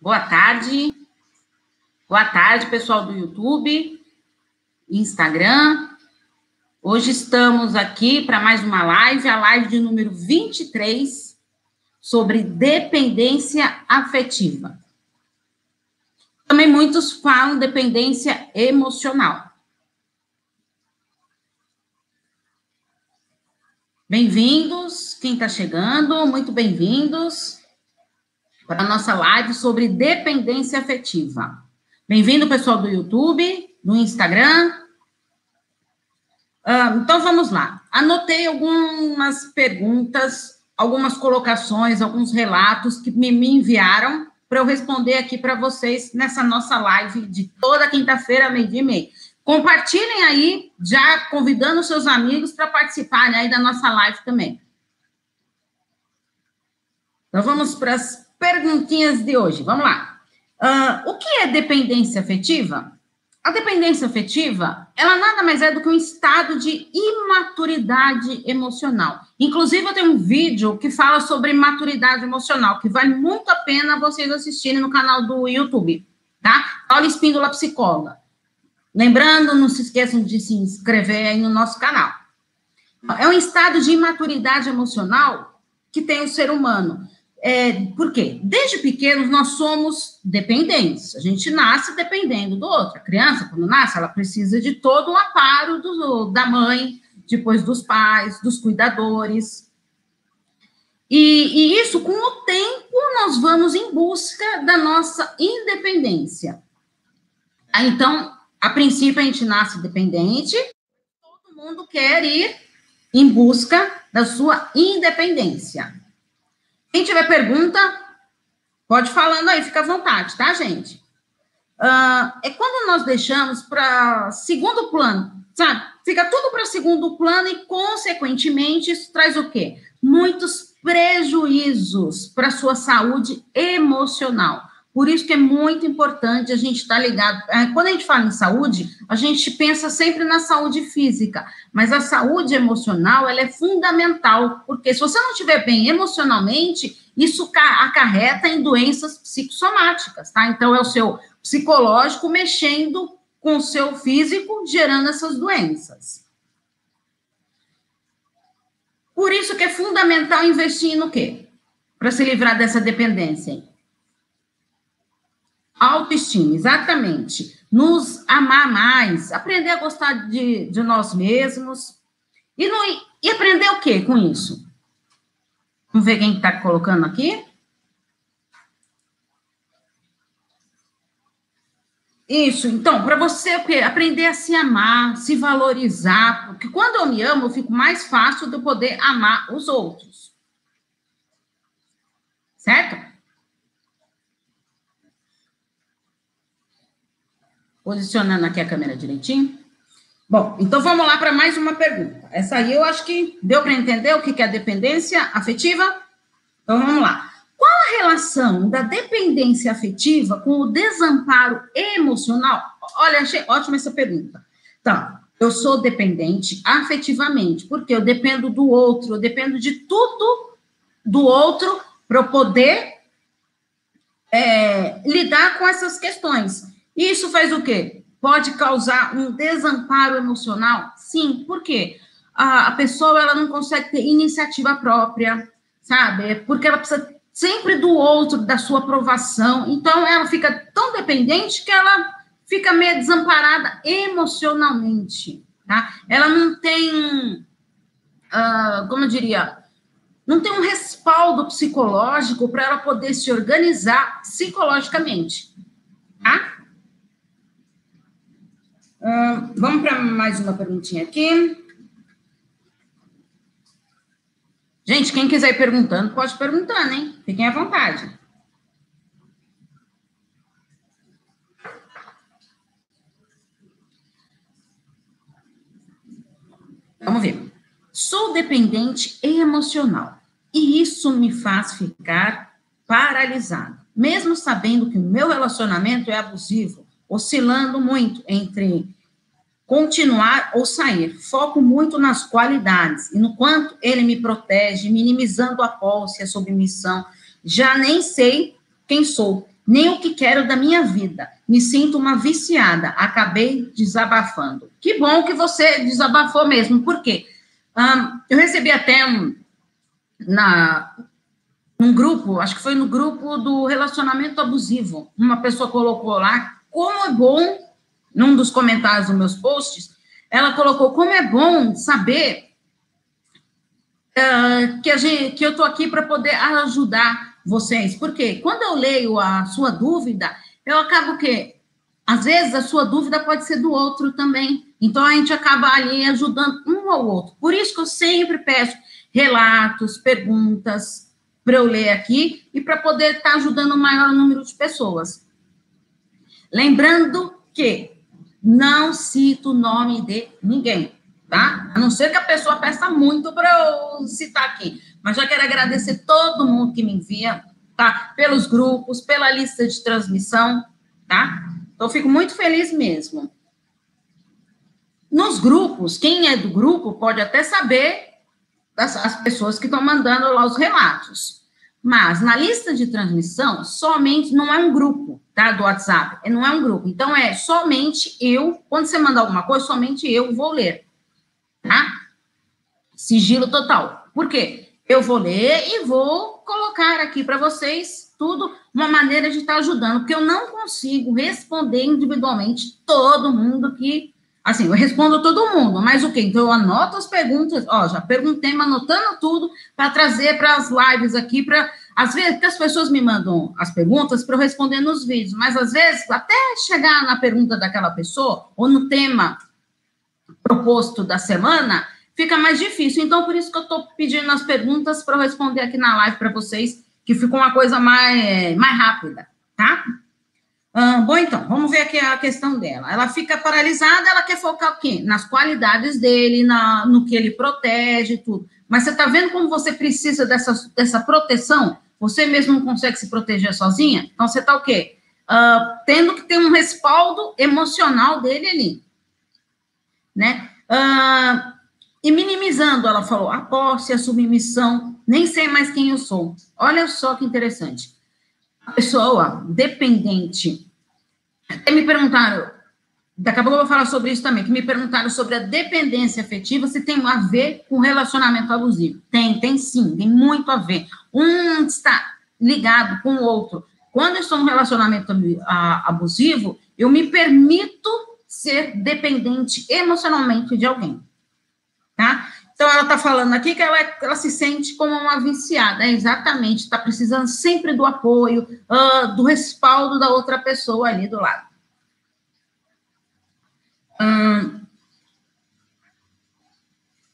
Boa tarde. Boa tarde, pessoal do YouTube, Instagram. Hoje estamos aqui para mais uma live, a live de número 23, sobre dependência afetiva. Também muitos falam dependência emocional. Bem-vindos, quem está chegando, muito bem-vindos para a nossa live sobre dependência afetiva. Bem-vindo, pessoal do YouTube, do Instagram. Uh, então, vamos lá. Anotei algumas perguntas, algumas colocações, alguns relatos que me, me enviaram para eu responder aqui para vocês nessa nossa live de toda quinta-feira, meio-dia e meio. Compartilhem aí, já convidando seus amigos para participarem aí da nossa live também. Então, vamos para as perguntinhas de hoje. Vamos lá. Uh, o que é dependência afetiva? A dependência afetiva, ela nada mais é do que um estado de imaturidade emocional. Inclusive, eu tenho um vídeo que fala sobre maturidade emocional, que vale muito a pena vocês assistirem no canal do YouTube, tá? Paula Espíndola Psicóloga. Lembrando, não se esqueçam de se inscrever aí no nosso canal. É um estado de imaturidade emocional que tem o ser humano. É, por quê? Desde pequenos nós somos dependentes. A gente nasce dependendo do outro. A criança, quando nasce, ela precisa de todo o amparo do, da mãe, depois dos pais, dos cuidadores. E, e isso, com o tempo, nós vamos em busca da nossa independência. Então, a princípio, a gente nasce dependente, todo mundo quer ir em busca da sua independência. Quem tiver pergunta, pode falando aí, fica à vontade, tá, gente? Uh, é quando nós deixamos para segundo plano, sabe? Fica tudo para segundo plano e, consequentemente, isso traz o quê? Muitos prejuízos para sua saúde emocional. Por isso que é muito importante a gente estar tá ligado. É, quando a gente fala em saúde, a gente pensa sempre na saúde física, mas a saúde emocional ela é fundamental, porque se você não estiver bem emocionalmente, isso acarreta em doenças psicossomáticas, tá? Então é o seu psicológico mexendo com o seu físico, gerando essas doenças. Por isso que é fundamental investir no quê? Para se livrar dessa dependência. Autoestima, exatamente. Nos amar mais, aprender a gostar de, de nós mesmos. E, no, e aprender o que com isso? Vamos ver quem está colocando aqui. Isso, então, para você aprender a se amar, se valorizar, porque quando eu me amo, eu fico mais fácil de eu poder amar os outros. Certo? Posicionando aqui a câmera direitinho. Bom, então vamos lá para mais uma pergunta. Essa aí eu acho que deu para entender o que é dependência afetiva. Então vamos lá. Qual a relação da dependência afetiva com o desamparo emocional? Olha, achei ótima essa pergunta. Então, eu sou dependente afetivamente, porque eu dependo do outro, eu dependo de tudo do outro para eu poder é, lidar com essas questões. Isso faz o quê? Pode causar um desamparo emocional? Sim, por quê? A, a pessoa ela não consegue ter iniciativa própria, sabe? Porque ela precisa sempre do outro, da sua aprovação. Então, ela fica tão dependente que ela fica meio desamparada emocionalmente, tá? Ela não tem, uh, como eu diria, não tem um respaldo psicológico para ela poder se organizar psicologicamente, tá? Vamos para mais uma perguntinha aqui. Gente, quem quiser ir perguntando, pode perguntar, hein? Fiquem à vontade. Vamos ver. Sou dependente emocional e isso me faz ficar paralisado, mesmo sabendo que o meu relacionamento é abusivo oscilando muito entre continuar ou sair. Foco muito nas qualidades e no quanto ele me protege, minimizando a posse, a submissão. Já nem sei quem sou, nem o que quero da minha vida. Me sinto uma viciada. Acabei desabafando. Que bom que você desabafou mesmo. Por quê? Um, eu recebi até um, na, um grupo, acho que foi no grupo do relacionamento abusivo. Uma pessoa colocou lá como é bom, num dos comentários dos meus posts, ela colocou como é bom saber uh, que, gente, que eu estou aqui para poder ajudar vocês. Porque quando eu leio a sua dúvida, eu acabo que, às vezes, a sua dúvida pode ser do outro também. Então, a gente acaba ali ajudando um ao outro. Por isso que eu sempre peço relatos, perguntas para eu ler aqui e para poder estar tá ajudando o maior número de pessoas. Lembrando que não cito o nome de ninguém, tá? A não ser que a pessoa peça muito para eu citar aqui. Mas já quero agradecer todo mundo que me envia, tá? Pelos grupos, pela lista de transmissão, tá? Então, fico muito feliz mesmo. Nos grupos, quem é do grupo pode até saber das as pessoas que estão mandando lá os relatos. Mas na lista de transmissão, somente não é um grupo, tá? Do WhatsApp, não é um grupo. Então é somente eu, quando você mandar alguma coisa, somente eu vou ler, tá? Sigilo total. Por quê? Eu vou ler e vou colocar aqui para vocês tudo uma maneira de estar ajudando, porque eu não consigo responder individualmente todo mundo que Assim, eu respondo todo mundo, mas o quê? Então, eu anoto as perguntas, ó, já perguntei, anotando tudo para trazer para as lives aqui, para. Às vezes, as pessoas me mandam as perguntas para eu responder nos vídeos, mas às vezes, até chegar na pergunta daquela pessoa, ou no tema proposto da semana, fica mais difícil. Então, por isso que eu estou pedindo as perguntas para eu responder aqui na live para vocês, que ficou uma coisa mais, mais rápida, tá? Ah, bom, então, vamos ver aqui a questão dela. Ela fica paralisada, ela quer focar o quê? Nas qualidades dele, na, no que ele protege e tudo. Mas você está vendo como você precisa dessa, dessa proteção? Você mesmo não consegue se proteger sozinha? Então, você está o quê? Uh, tendo que ter um respaldo emocional dele ali. Né? Uh, e minimizando, ela falou, a posse, a submissão, nem sei mais quem eu sou. Olha só que interessante. A pessoa dependente até me perguntaram, daqui a pouco eu vou falar sobre isso também, que me perguntaram sobre a dependência afetiva, se tem a ver com relacionamento abusivo. Tem, tem sim, tem muito a ver. Um está ligado com o outro. Quando eu estou num relacionamento abusivo, eu me permito ser dependente emocionalmente de alguém. Tá? Então, ela está falando aqui que ela, ela, se sente como uma viciada, é exatamente, está precisando sempre do apoio, uh, do respaldo da outra pessoa ali do lado. Hum,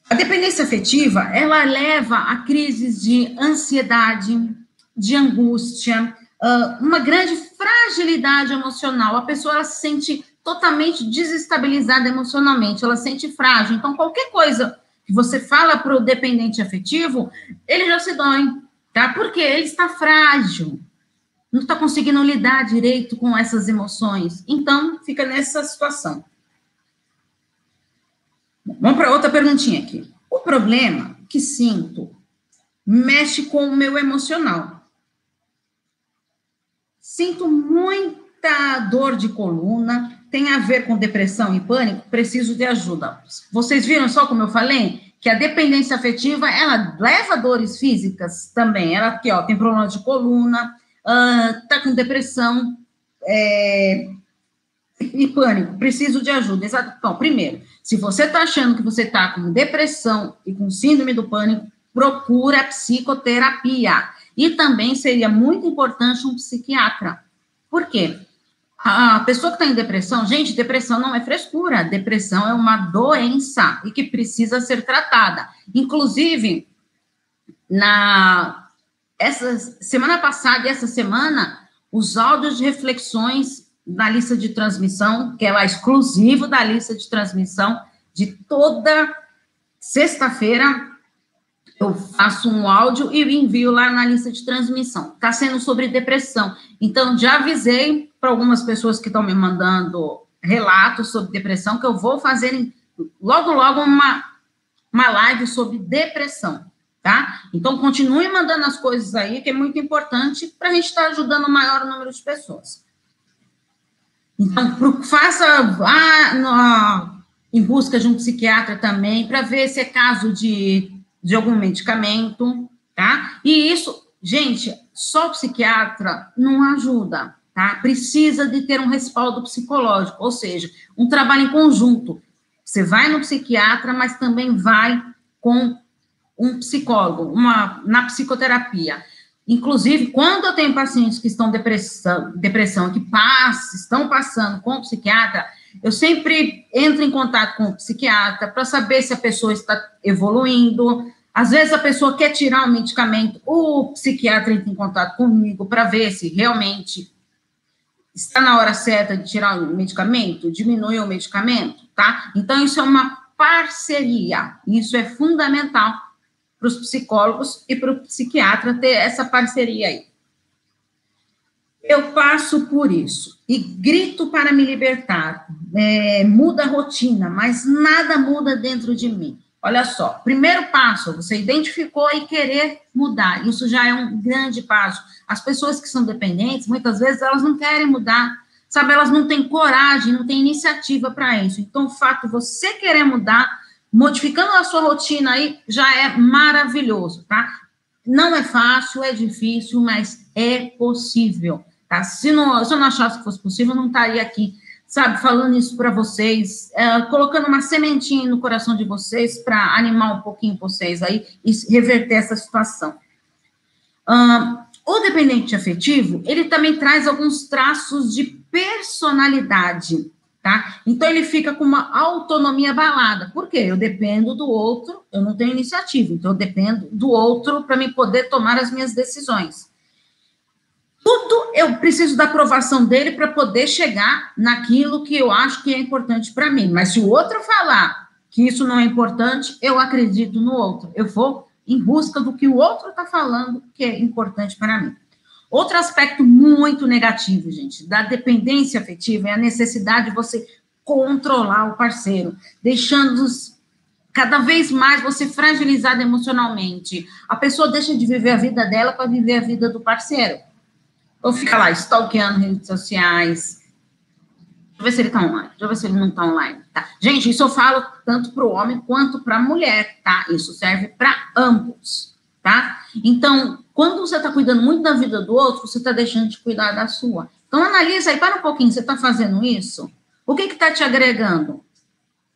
a dependência afetiva, ela leva a crises de ansiedade, de angústia, uh, uma grande fragilidade emocional. A pessoa ela se sente totalmente desestabilizada emocionalmente, ela se sente frágil. Então, qualquer coisa que você fala para o dependente afetivo, ele já se dói, tá? Porque ele está frágil, não está conseguindo lidar direito com essas emoções. Então, fica nessa situação. Vamos para outra perguntinha aqui. O problema que sinto mexe com o meu emocional. Sinto muita dor de coluna, tem a ver com depressão e pânico, preciso de ajuda. Vocês viram só como eu falei? Que a dependência afetiva, ela leva dores físicas também. Ela aqui, ó, tem problema de coluna, uh, tá com depressão é, e pânico, preciso de ajuda. Exato. Então, primeiro, se você tá achando que você tá com depressão e com síndrome do pânico, procura psicoterapia. E também seria muito importante um psiquiatra. Por quê? A pessoa que está em depressão, gente, depressão não é frescura, depressão é uma doença e que precisa ser tratada. Inclusive, na essa semana passada e essa semana, os áudios de reflexões da lista de transmissão, que é exclusivo da lista de transmissão de toda sexta-feira, eu faço um áudio e envio lá na lista de transmissão. Está sendo sobre depressão. Então, já avisei para algumas pessoas que estão me mandando relatos sobre depressão que eu vou fazer logo, logo uma, uma live sobre depressão, tá? Então, continue mandando as coisas aí, que é muito importante para a gente estar tá ajudando o maior número de pessoas. Então, faça, vá no, em busca de um psiquiatra também, para ver se é caso de, de algum medicamento, tá? E isso, gente, só psiquiatra não ajuda, tá? Precisa de ter um respaldo psicológico, ou seja, um trabalho em conjunto. Você vai no psiquiatra, mas também vai com um psicólogo, uma, na psicoterapia. Inclusive, quando eu tenho pacientes que estão depressão, depressão que passam, estão passando com o psiquiatra, eu sempre entro em contato com o psiquiatra para saber se a pessoa está evoluindo. Às vezes a pessoa quer tirar um medicamento, o psiquiatra entra em contato comigo para ver se realmente está na hora certa de tirar o medicamento, diminuir o medicamento, tá? Então, isso é uma parceria, isso é fundamental para os psicólogos e para o psiquiatra ter essa parceria aí. Eu passo por isso e grito para me libertar. É, muda a rotina, mas nada muda dentro de mim. Olha só, primeiro passo, você identificou e querer mudar. Isso já é um grande passo. As pessoas que são dependentes, muitas vezes, elas não querem mudar, sabe? Elas não têm coragem, não têm iniciativa para isso. Então, o fato de você querer mudar modificando a sua rotina aí, já é maravilhoso, tá? Não é fácil, é difícil, mas é possível, tá? Se, não, se eu não achasse que fosse possível, eu não estaria aqui, sabe, falando isso para vocês, é, colocando uma sementinha no coração de vocês para animar um pouquinho vocês aí e reverter essa situação. o dependente afetivo, ele também traz alguns traços de personalidade, tá? Então ele fica com uma autonomia abalada. Por quê? Eu dependo do outro, eu não tenho iniciativa, então eu dependo do outro para me poder tomar as minhas decisões. Tudo eu preciso da aprovação dele para poder chegar naquilo que eu acho que é importante para mim. Mas se o outro falar que isso não é importante, eu acredito no outro. Eu vou em busca do que o outro está falando que é importante para mim. Outro aspecto muito negativo, gente, da dependência afetiva é a necessidade de você controlar o parceiro, deixando-os cada vez mais você fragilizado emocionalmente. A pessoa deixa de viver a vida dela para viver a vida do parceiro. Ou fica lá stalkeando redes sociais. Deixa eu ver se ele está online. Deixa eu ver se ele não está online. Tá. Gente, isso eu falo tanto para o homem quanto para a mulher, tá? Isso serve para ambos, tá? Então, quando você está cuidando muito da vida do outro, você está deixando de cuidar da sua. Então, analisa aí, para um pouquinho, você está fazendo isso? O que está te agregando?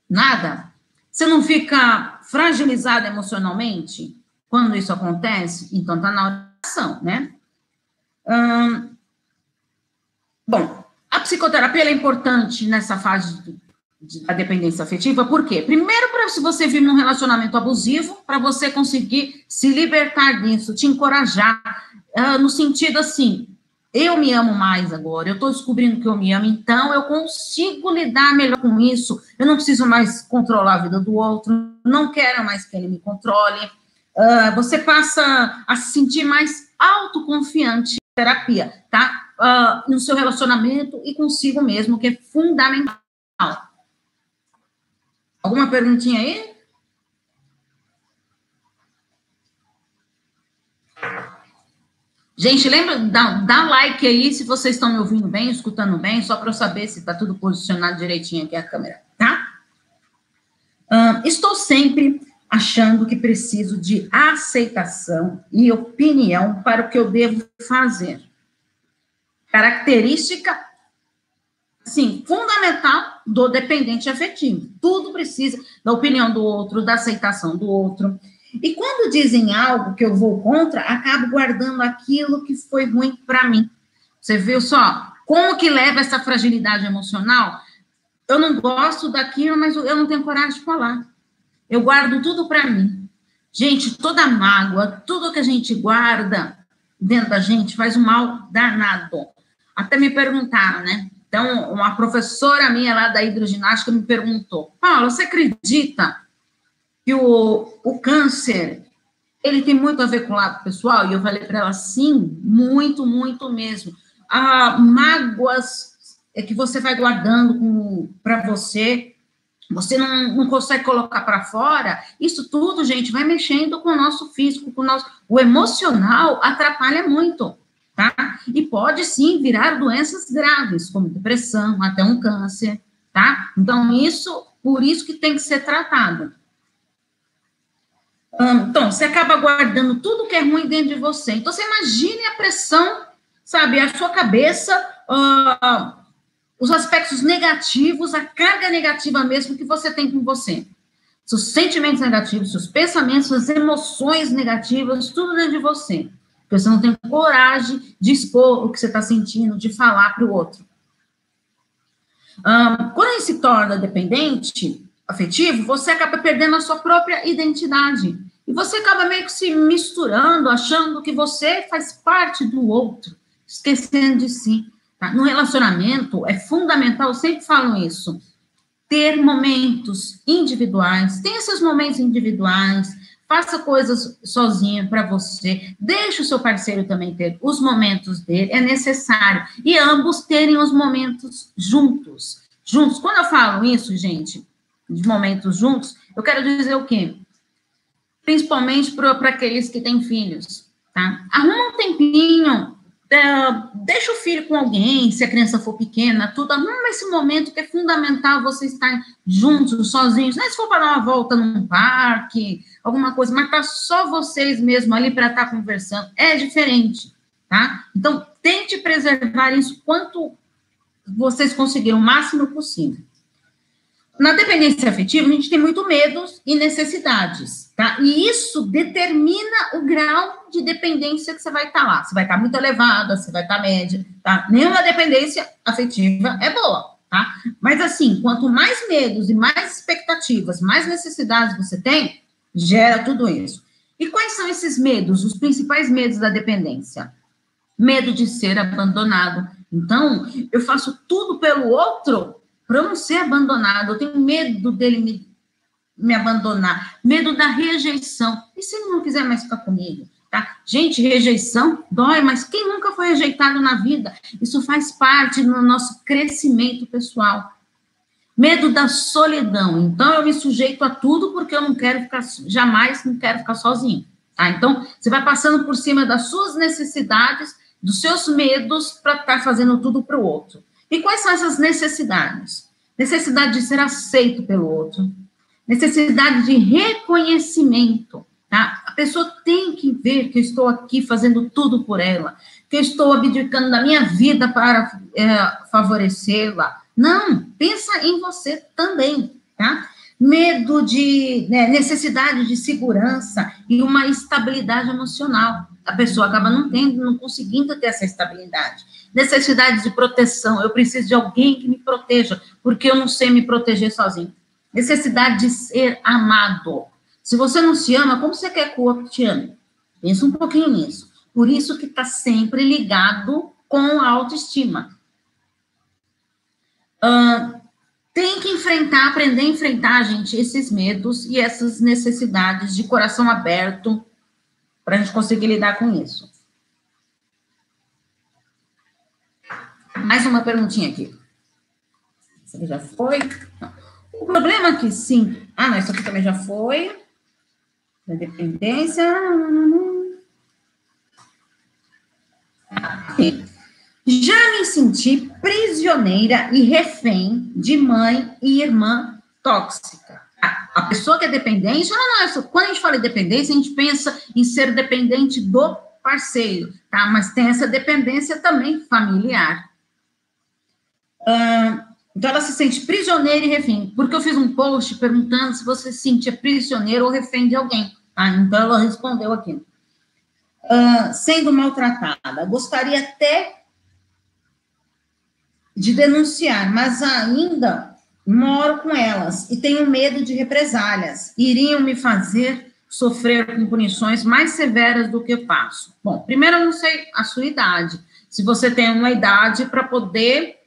Nada? Você não fica fragilizado emocionalmente quando isso acontece? Então, está na oração, né? Hum, bom, a psicoterapia é importante nessa fase da dependência afetiva, por quê? Primeiro, para se você vive num relacionamento abusivo, para você conseguir se libertar disso, te encorajar, uh, no sentido assim, eu me amo mais agora, eu estou descobrindo que eu me amo, então eu consigo lidar melhor com isso, eu não preciso mais controlar a vida do outro, não quero mais que ele me controle. Uh, você passa a se sentir mais autoconfiante terapia, tá? Uh, no seu relacionamento e consigo mesmo, que é fundamental. Alguma perguntinha aí? Gente, lembra, dá, dá like aí se vocês estão me ouvindo bem, escutando bem, só para eu saber se está tudo posicionado direitinho aqui a câmera, tá? Uh, estou sempre achando que preciso de aceitação e opinião para o que eu devo fazer. Característica sim, fundamental do dependente afetivo. Tudo precisa da opinião do outro, da aceitação do outro. E quando dizem algo que eu vou contra, acabo guardando aquilo que foi ruim para mim. Você viu só como que leva essa fragilidade emocional? Eu não gosto daquilo, mas eu não tenho coragem de falar. Eu guardo tudo para mim. Gente, toda mágoa, tudo que a gente guarda dentro da gente faz um mal danado. Até me perguntaram, né? Então, uma professora minha lá da hidroginástica me perguntou: Paula, você acredita que o, o câncer ele tem muito a ver com o lado pessoal? E eu falei para ela: sim, muito, muito mesmo. Ah, mágoas é que você vai guardando para você, você não, não consegue colocar para fora, isso tudo, gente, vai mexendo com o nosso físico, com o nosso. O emocional atrapalha muito, tá? E pode sim virar doenças graves, como depressão, até um câncer, tá? Então, isso, por isso que tem que ser tratado. Então, você acaba guardando tudo que é ruim dentro de você. Então, você imagine a pressão, sabe, a sua cabeça, uh, os aspectos negativos, a carga negativa mesmo que você tem com você. Seus sentimentos negativos, seus pensamentos, suas emoções negativas, tudo dentro de você. Porque você não tem coragem de expor o que você está sentindo, de falar para o outro. Um, quando ele se torna dependente afetivo, você acaba perdendo a sua própria identidade. E você acaba meio que se misturando, achando que você faz parte do outro, esquecendo de si. Tá? No relacionamento, é fundamental, eu sempre falo isso, ter momentos individuais, tem esses momentos individuais, faça coisas sozinho para você, deixe o seu parceiro também ter os momentos dele, é necessário, e ambos terem os momentos juntos, juntos. Quando eu falo isso, gente, de momentos juntos, eu quero dizer o quê? principalmente para aqueles que têm filhos, tá? Arruma um tempinho, deixa o filho com alguém, se a criança for pequena, tudo, arruma esse momento que é fundamental você estar juntos, sozinhos, não é se for para dar uma volta num parque, alguma coisa, mas tá só vocês mesmo ali para estar tá conversando, é diferente, tá? Então, tente preservar isso quanto vocês conseguirem, o máximo possível. Na dependência afetiva, a gente tem muito medos e necessidades, tá? E isso determina o grau de dependência que você vai estar tá lá. Você vai estar tá muito elevada, você vai estar tá média, tá? Nenhuma dependência afetiva é boa, tá? Mas assim, quanto mais medos e mais expectativas, mais necessidades você tem, gera tudo isso. E quais são esses medos, os principais medos da dependência? Medo de ser abandonado. Então, eu faço tudo pelo outro para eu não ser abandonado, eu tenho medo dele me, me abandonar, medo da rejeição. E se ele não quiser mais ficar comigo? Tá? Gente, rejeição dói, mas quem nunca foi rejeitado na vida? Isso faz parte do nosso crescimento pessoal. Medo da solidão. Então, eu me sujeito a tudo porque eu não quero ficar, jamais não quero ficar sozinho. Tá? Então, você vai passando por cima das suas necessidades, dos seus medos, para estar tá fazendo tudo para o outro. E quais são essas necessidades? Necessidade de ser aceito pelo outro, necessidade de reconhecimento, tá? A pessoa tem que ver que eu estou aqui fazendo tudo por ela, que eu estou abdicando da minha vida para é, favorecê-la. Não, pensa em você também, tá? Medo de né, necessidade de segurança e uma estabilidade emocional. A pessoa acaba não tendo, não conseguindo ter essa estabilidade necessidade de proteção, eu preciso de alguém que me proteja, porque eu não sei me proteger sozinho. Necessidade de ser amado. Se você não se ama, como você quer que o outro te ame? Pensa um pouquinho nisso. Por isso que está sempre ligado com a autoestima. Uh, tem que enfrentar, aprender a enfrentar, gente, esses medos e essas necessidades de coração aberto para a gente conseguir lidar com isso. Mais uma perguntinha aqui. Isso aqui já foi? Não. O problema é que sim. Ah, não, isso aqui também já foi. Da dependência. Já me senti prisioneira e refém de mãe e irmã tóxica. A pessoa que é dependente, não, não, quando a gente fala em dependência, a gente pensa em ser dependente do parceiro, tá? Mas tem essa dependência também familiar então, ela se sente prisioneira e refém. Porque eu fiz um post perguntando se você se sentia prisioneiro ou refém de alguém. Tá? Então, ela respondeu aqui. Sendo maltratada. Gostaria até de denunciar, mas ainda moro com elas e tenho medo de represálias. Iriam me fazer sofrer com punições mais severas do que eu passo. Bom, primeiro eu não sei a sua idade. Se você tem uma idade para poder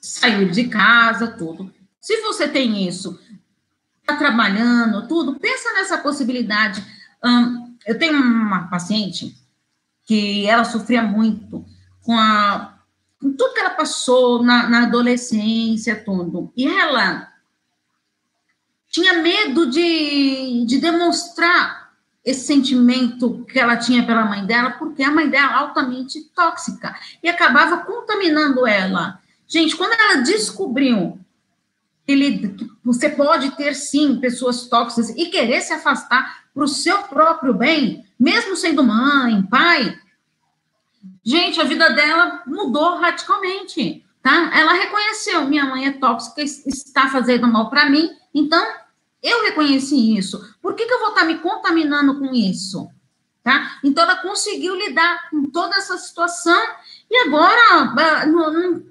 sair de casa, tudo. Se você tem isso, está trabalhando, tudo, pensa nessa possibilidade. Eu tenho uma paciente que ela sofria muito com a tudo que ela passou na, na adolescência, tudo. E ela tinha medo de, de demonstrar esse sentimento que ela tinha pela mãe dela, porque a mãe dela é altamente tóxica e acabava contaminando ela. Gente, quando ela descobriu que você pode ter sim pessoas tóxicas e querer se afastar para o seu próprio bem, mesmo sendo mãe, pai, gente, a vida dela mudou radicalmente, tá? Ela reconheceu, minha mãe é tóxica, está fazendo mal para mim, então eu reconheci isso. Por que, que eu vou estar tá me contaminando com isso? Tá? Então, ela conseguiu lidar com toda essa situação e agora não, não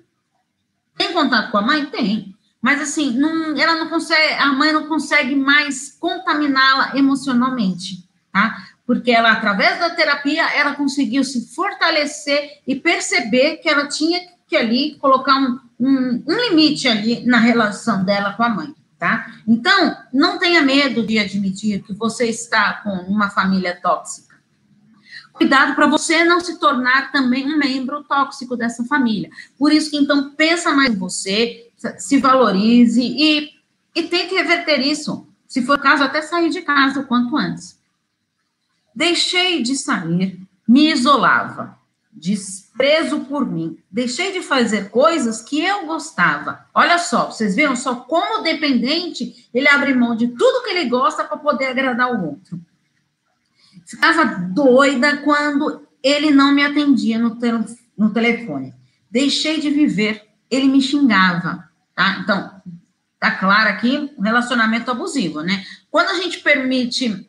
tem contato com a mãe? Tem. Mas, assim, não, ela não consegue, a mãe não consegue mais contaminá-la emocionalmente, tá? Porque ela, através da terapia, ela conseguiu se fortalecer e perceber que ela tinha que ali colocar um, um, um limite ali na relação dela com a mãe tá? Então, não tenha medo de admitir que você está com uma família tóxica. Cuidado para você não se tornar também um membro tóxico dessa família. Por isso que, então, pensa mais em você, se valorize e, e tente reverter isso. Se for o caso, até sair de casa o quanto antes. Deixei de sair, me isolava desprezo por mim. Deixei de fazer coisas que eu gostava. Olha só, vocês viram só como dependente ele abre mão de tudo que ele gosta para poder agradar o outro. Ficava doida quando ele não me atendia no, te no telefone. Deixei de viver, ele me xingava, tá? Então, tá claro aqui, um relacionamento abusivo, né? Quando a gente permite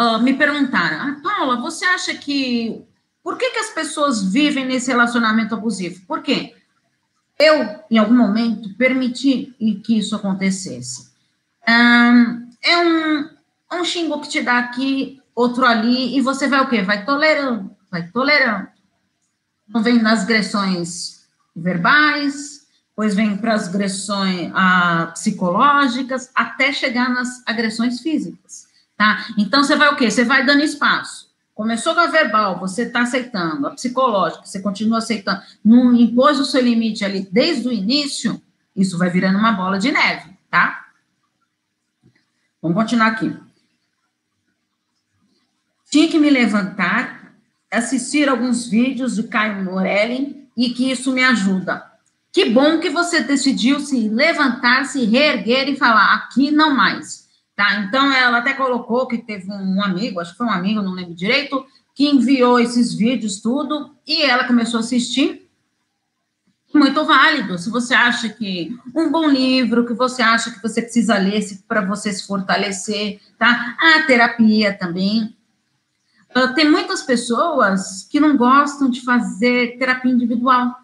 Uh, me perguntaram, ah, Paula, você acha que por que, que as pessoas vivem nesse relacionamento abusivo? Por quê? Eu, em algum momento, permiti que isso acontecesse. Um, é um, um xingo que te dá aqui, outro ali, e você vai o quê? Vai tolerando, vai tolerando. Então, vem nas agressões verbais, depois vem para as agressões ah, psicológicas, até chegar nas agressões físicas, tá? Então, você vai o quê? Você vai dando espaço. Começou com a verbal, você está aceitando, a psicológica, você continua aceitando, não impôs o seu limite ali desde o início, isso vai virando uma bola de neve, tá? Vamos continuar aqui. Tinha que me levantar, assistir alguns vídeos de Caio Morelli e que isso me ajuda. Que bom que você decidiu se levantar, se reerguer e falar: aqui não mais. Tá? Então, ela até colocou que teve um amigo, acho que foi um amigo, não lembro direito, que enviou esses vídeos, tudo, e ela começou a assistir. Muito válido. Se você acha que um bom livro, que você acha que você precisa ler para você se fortalecer, tá? A terapia também. Uh, tem muitas pessoas que não gostam de fazer terapia individual,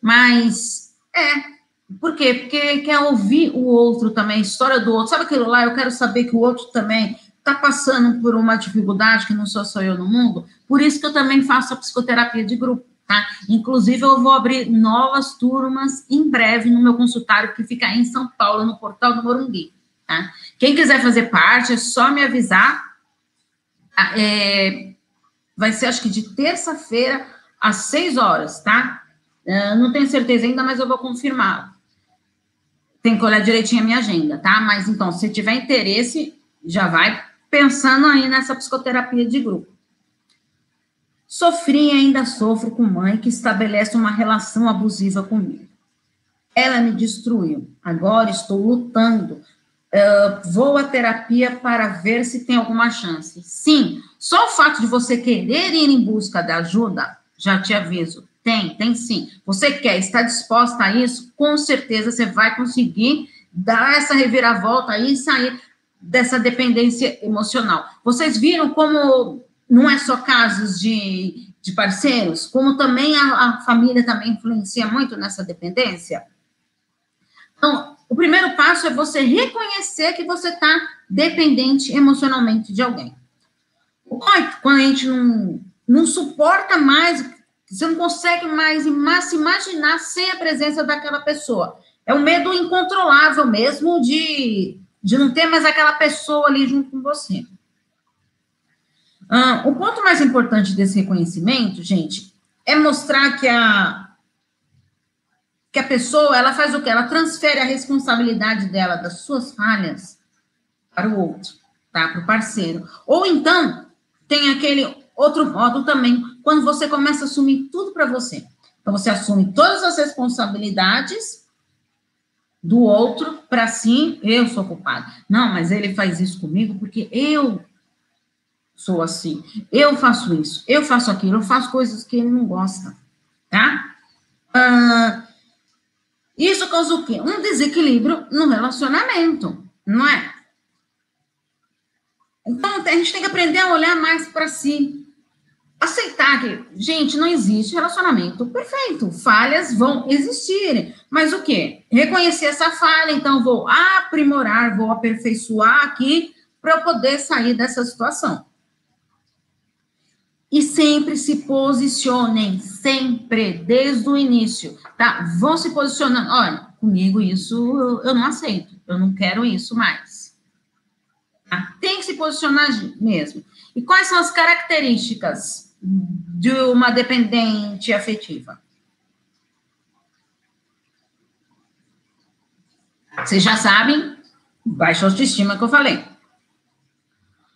mas é, por quê? Porque quer ouvir o outro também, história do outro. Sabe aquilo lá? Eu quero saber que o outro também está passando por uma dificuldade que não sou só eu no mundo. Por isso que eu também faço a psicoterapia de grupo, tá? Inclusive, eu vou abrir novas turmas em breve no meu consultório, que fica em São Paulo, no Portal do Morumbi, tá? Quem quiser fazer parte, é só me avisar. Ah, é, vai ser, acho que de terça-feira, às seis horas, tá? Uh, não tenho certeza ainda, mas eu vou confirmar tem que olhar direitinho a minha agenda, tá? Mas então, se tiver interesse, já vai pensando aí nessa psicoterapia de grupo. Sofri e ainda sofro com mãe que estabelece uma relação abusiva comigo. Ela me destruiu. Agora estou lutando. Uh, vou à terapia para ver se tem alguma chance. Sim, só o fato de você querer ir em busca da ajuda, já te aviso, tem, tem sim. Você quer, está disposta a isso? Com certeza você vai conseguir dar essa reviravolta aí e sair dessa dependência emocional. Vocês viram como não é só casos de, de parceiros, como também a, a família também influencia muito nessa dependência? Então, o primeiro passo é você reconhecer que você está dependente emocionalmente de alguém. Quando a gente não, não suporta mais você não consegue mais se imaginar sem a presença daquela pessoa. É um medo incontrolável mesmo de, de não ter mais aquela pessoa ali junto com você. o ponto mais importante desse reconhecimento, gente, é mostrar que a, que a pessoa, ela faz o quê? Ela transfere a responsabilidade dela, das suas falhas, para o outro, tá? Para o parceiro. Ou então, tem aquele outro modo também, quando você começa a assumir tudo para você. Então, você assume todas as responsabilidades do outro para si, eu sou culpado. Não, mas ele faz isso comigo porque eu sou assim. Eu faço isso, eu faço aquilo, eu faço coisas que ele não gosta, tá? Ah, isso causa o quê? Um desequilíbrio no relacionamento, não é? Então, a gente tem que aprender a olhar mais para si. Aceitar que, gente, não existe relacionamento perfeito. Falhas vão existir. Mas o quê? Reconhecer essa falha, então vou aprimorar, vou aperfeiçoar aqui para eu poder sair dessa situação. E sempre se posicionem, sempre, desde o início, tá? Vão se posicionando. Olha, comigo isso eu não aceito, eu não quero isso mais. Tá? Tem que se posicionar mesmo. E quais são as características de uma dependente afetiva? Vocês já sabem, baixa autoestima que eu falei.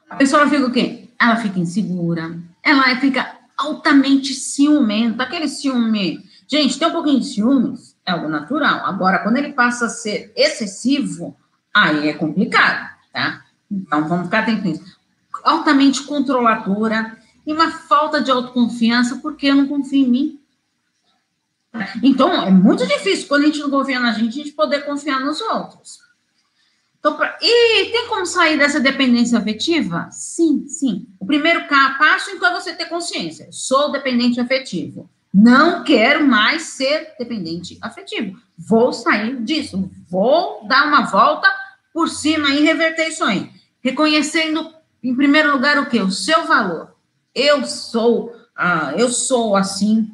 A pessoa fica o quê? Ela fica insegura, ela fica altamente ciumenta, aquele ciúme. Gente, tem um pouquinho de ciúmes, é algo natural. Agora, quando ele passa a ser excessivo, aí é complicado, tá? Então, vamos ficar atentos. Altamente controladora e uma falta de autoconfiança, porque eu não confio em mim. Então, é muito difícil, quando a gente não confia na gente, a gente poder confiar nos outros. Então, pra... E tem como sair dessa dependência afetiva? Sim, sim. O primeiro passo, então, é você ter consciência. Sou dependente afetivo. Não quero mais ser dependente afetivo. Vou sair disso. Vou dar uma volta por cima e reverter isso aí. Reconhecendo, em primeiro lugar, o que? O seu valor. Eu sou, ah, eu sou assim,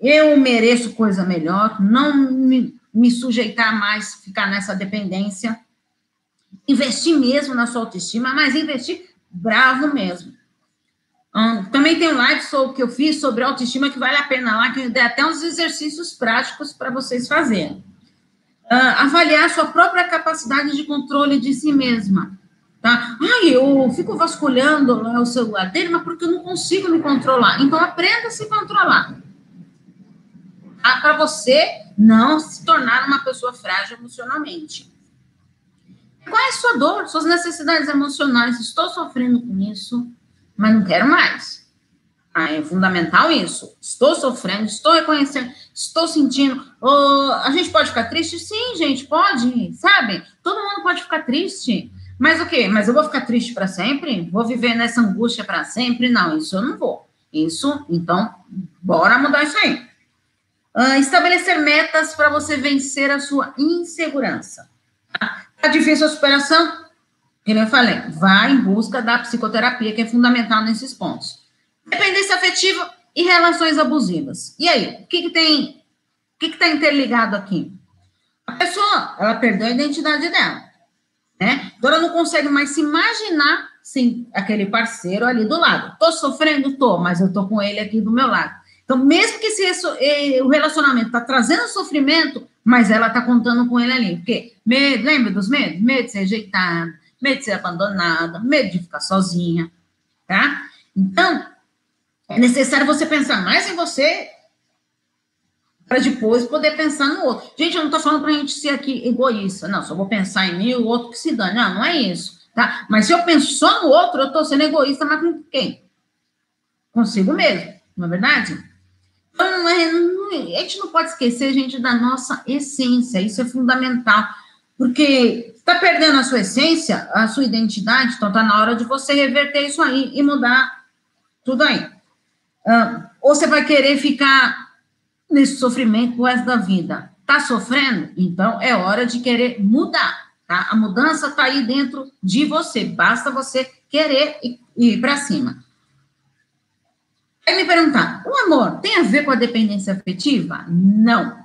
eu mereço coisa melhor, não me, me sujeitar mais, ficar nessa dependência investir mesmo na sua autoestima, mas investir bravo mesmo. Um, também tem um live sobre, que eu fiz sobre autoestima que vale a pena lá, que dei até uns exercícios práticos para vocês fazerem. Uh, avaliar sua própria capacidade de controle de si mesma. Tá? Ai, eu fico vasculhando o celular dele, mas porque eu não consigo me controlar. Então, aprenda a se controlar. Tá? Para você não se tornar uma pessoa frágil emocionalmente. Qual é a sua dor, suas necessidades emocionais? Estou sofrendo com isso, mas não quero mais. Ah, é fundamental isso. Estou sofrendo, estou reconhecendo, estou sentindo. Oh, a gente pode ficar triste? Sim, gente, pode, sabe? Todo mundo pode ficar triste. Mas o quê? Mas eu vou ficar triste para sempre? Vou viver nessa angústia para sempre? Não, isso eu não vou. Isso, então, bora mudar isso aí. Uh, estabelecer metas para você vencer a sua insegurança. Tá difícil a superação? Que eu falei, vá em busca da psicoterapia, que é fundamental nesses pontos. Dependência afetiva e relações abusivas. E aí, o que, que tem, o que está interligado aqui? A pessoa, ela perdeu a identidade dela, né? Então, ela não consegue mais se imaginar sem aquele parceiro ali do lado. Tô sofrendo? Tô, mas eu tô com ele aqui do meu lado. Então, mesmo que esse, o relacionamento está trazendo sofrimento, mas ela está contando com ele ali. Porque medo, lembra dos medos? Medo de ser rejeitada, medo de ser abandonada, medo de ficar sozinha, tá? Então, é necessário você pensar mais em você para depois poder pensar no outro. Gente, eu não estou falando para a gente ser aqui egoísta. Não, só vou pensar em mim, o outro que se dane. Não, não é isso, tá? Mas se eu penso só no outro, eu estou sendo egoísta, mas com quem? Consigo mesmo, não é verdade? Então, é, a gente não pode esquecer, gente, da nossa essência, isso é fundamental, porque está perdendo a sua essência, a sua identidade, então está na hora de você reverter isso aí e mudar tudo aí. Uh, ou você vai querer ficar nesse sofrimento o resto da vida. Está sofrendo? Então é hora de querer mudar, tá? A mudança está aí dentro de você, basta você querer ir para cima. Aí me perguntar, o amor tem a ver com a dependência afetiva? Não.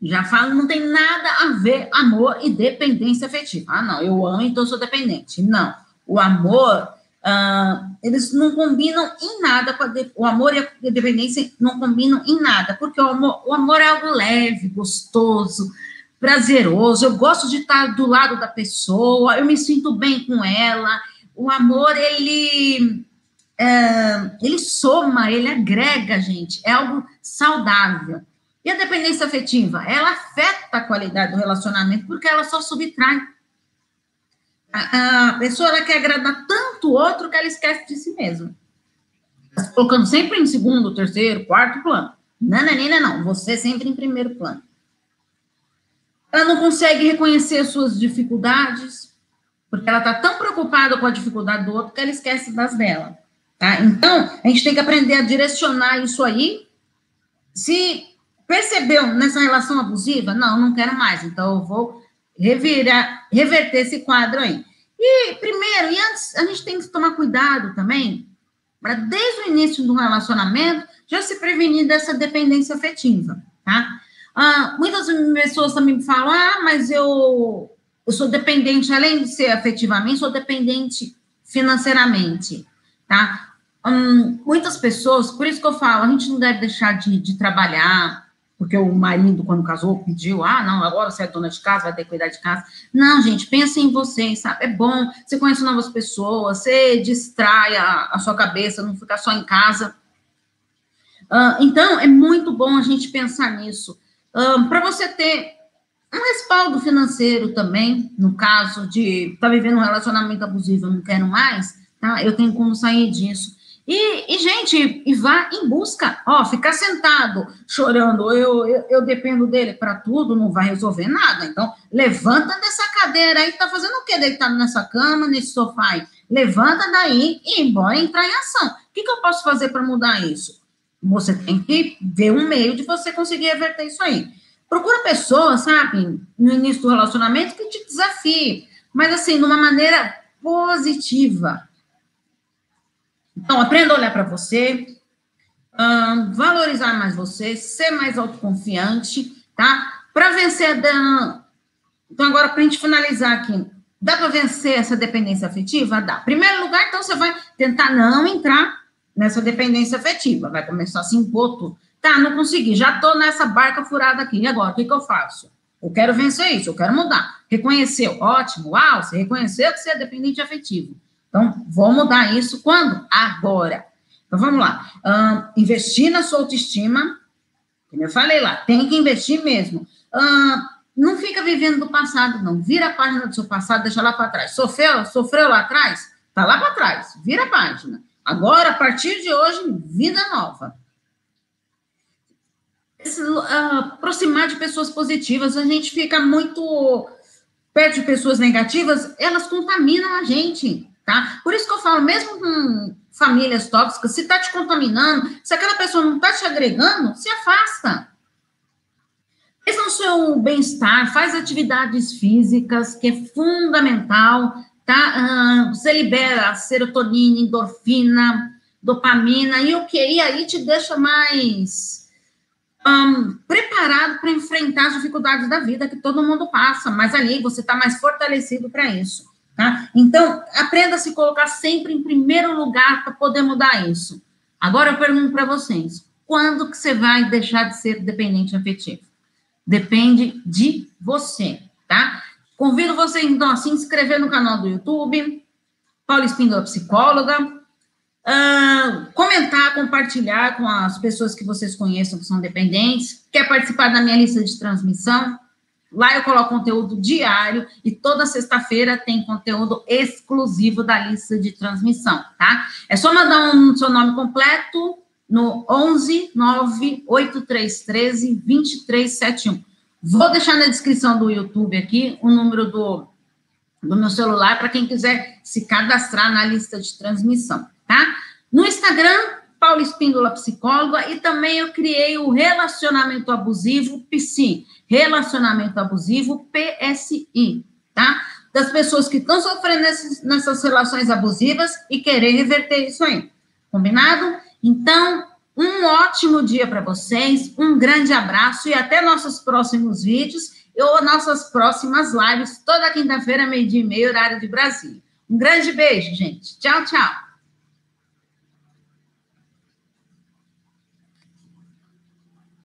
Já falo, não tem nada a ver amor e dependência afetiva. Ah, não, eu amo, então sou dependente. Não. O amor Uh, eles não combinam em nada o amor e a dependência não combinam em nada, porque o amor, o amor é algo leve, gostoso, prazeroso. Eu gosto de estar do lado da pessoa, eu me sinto bem com ela. O amor ele é, ele soma, ele agrega, gente. É algo saudável. E a dependência afetiva, ela afeta a qualidade do relacionamento porque ela só subtrai a, pessoa ela quer agradar tanto o outro que ela esquece de si mesma. Tá colocando sempre em segundo, terceiro, quarto plano. Não, não. Você sempre em primeiro plano. Ela não consegue reconhecer suas dificuldades, porque ela está tão preocupada com a dificuldade do outro que ela esquece das dela. Tá? Então, a gente tem que aprender a direcionar isso aí. Se percebeu nessa relação abusiva, não, não quero mais, então eu vou revirar, reverter esse quadro aí. E, primeiro, e antes, a gente tem que tomar cuidado também, para desde o início do relacionamento, já se prevenir dessa dependência afetiva, tá? Ah, muitas pessoas também me falam, ah, mas eu, eu sou dependente, além de ser afetivamente, sou dependente financeiramente, tá? Hum, muitas pessoas, por isso que eu falo, a gente não deve deixar de, de trabalhar, porque o marido, quando casou, pediu, ah, não, agora você é dona de casa, vai ter que cuidar de casa. Não, gente, pense em vocês, sabe? É bom, você conhece novas pessoas, você distrai a, a sua cabeça, não ficar só em casa. Uh, então, é muito bom a gente pensar nisso. Uh, Para você ter um respaldo financeiro também, no caso de estar tá vivendo um relacionamento abusivo, eu não quero mais, tá? Eu tenho como sair disso. E, e, gente, e vá em busca, ó, ficar sentado chorando, eu, eu, eu dependo dele para tudo, não vai resolver nada. Então, levanta dessa cadeira aí, tá fazendo o quê? Deitado nessa cama, nesse sofá aí? Levanta daí e embora entrar em ação. O que, que eu posso fazer para mudar isso? Você tem que ver um meio de você conseguir reverter isso aí. Procura pessoas, sabe, no início do relacionamento que te desafie, mas assim, de uma maneira positiva então, aprenda a olhar para você, um, valorizar mais você, ser mais autoconfiante, tá? Para vencer. Da... Então, agora, para a gente finalizar aqui, dá para vencer essa dependência afetiva? Dá. Primeiro lugar, então, você vai tentar não entrar nessa dependência afetiva, vai começar a se impor. Tá, não consegui, já tô nessa barca furada aqui, e agora, o que, que eu faço? Eu quero vencer isso, eu quero mudar. Reconheceu, ótimo, uau, você reconheceu que você é dependente afetivo. Então, vou mudar isso quando? Agora. Então, vamos lá. Um, investir na sua autoestima, como eu falei lá, tem que investir mesmo. Um, não fica vivendo do passado, não. Vira a página do seu passado, deixa lá para trás. Sofreu, sofreu lá atrás? Tá lá para trás. Vira a página. Agora, a partir de hoje, vida nova. Uh, aproximar de pessoas positivas, a gente fica muito perto de pessoas negativas, elas contaminam a gente tá? Por isso que eu falo, mesmo com famílias tóxicas, se tá te contaminando, se aquela pessoa não tá te agregando, se afasta. Pensa no seu bem-estar, faz atividades físicas, que é fundamental, tá? você libera serotonina, endorfina, dopamina, e o que? E aí te deixa mais um, preparado para enfrentar as dificuldades da vida que todo mundo passa, mas ali você está mais fortalecido para isso. Tá? Então, aprenda a se colocar sempre em primeiro lugar para poder mudar isso. Agora eu pergunto para vocês: quando que você vai deixar de ser dependente afetivo? Depende de você, tá? Convido você, então, a se inscrever no canal do YouTube, Paula Espíndola Psicóloga, uh, comentar, compartilhar com as pessoas que vocês conheçam que são dependentes, quer participar da minha lista de transmissão, Lá eu coloco conteúdo diário e toda sexta-feira tem conteúdo exclusivo da lista de transmissão, tá? É só mandar um seu nome completo no 11 98313 2371. Vou deixar na descrição do YouTube aqui o número do, do meu celular para quem quiser se cadastrar na lista de transmissão, tá? No Instagram, Paulo Espíndola Psicóloga, e também eu criei o Relacionamento Abusivo PSI, Relacionamento Abusivo PSI, tá? Das pessoas que estão sofrendo nessas, nessas relações abusivas e querer reverter isso aí. Combinado? Então, um ótimo dia para vocês, um grande abraço e até nossos próximos vídeos ou nossas próximas lives, toda quinta-feira, meio-dia e meio, horário de Brasília. Um grande beijo, gente. Tchau, tchau.